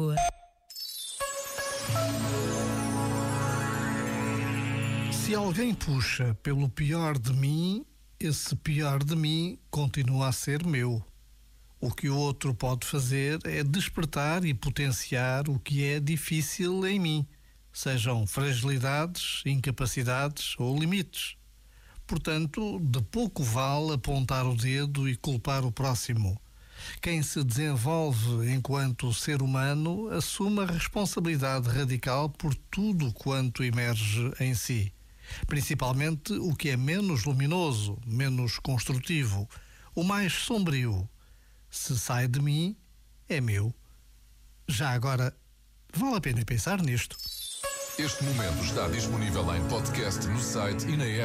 boa. Se alguém puxa pelo pior de mim, esse pior de mim continua a ser meu. O que o outro pode fazer é despertar e potenciar o que é difícil em mim, sejam fragilidades, incapacidades ou limites. Portanto, de pouco vale apontar o dedo e culpar o próximo. Quem se desenvolve enquanto ser humano assume a responsabilidade radical por tudo quanto emerge em si, principalmente o que é menos luminoso, menos construtivo, o mais sombrio se sai de mim, é meu. Já agora, vale a pena pensar nisto. Este momento está disponível em podcast no site e na app.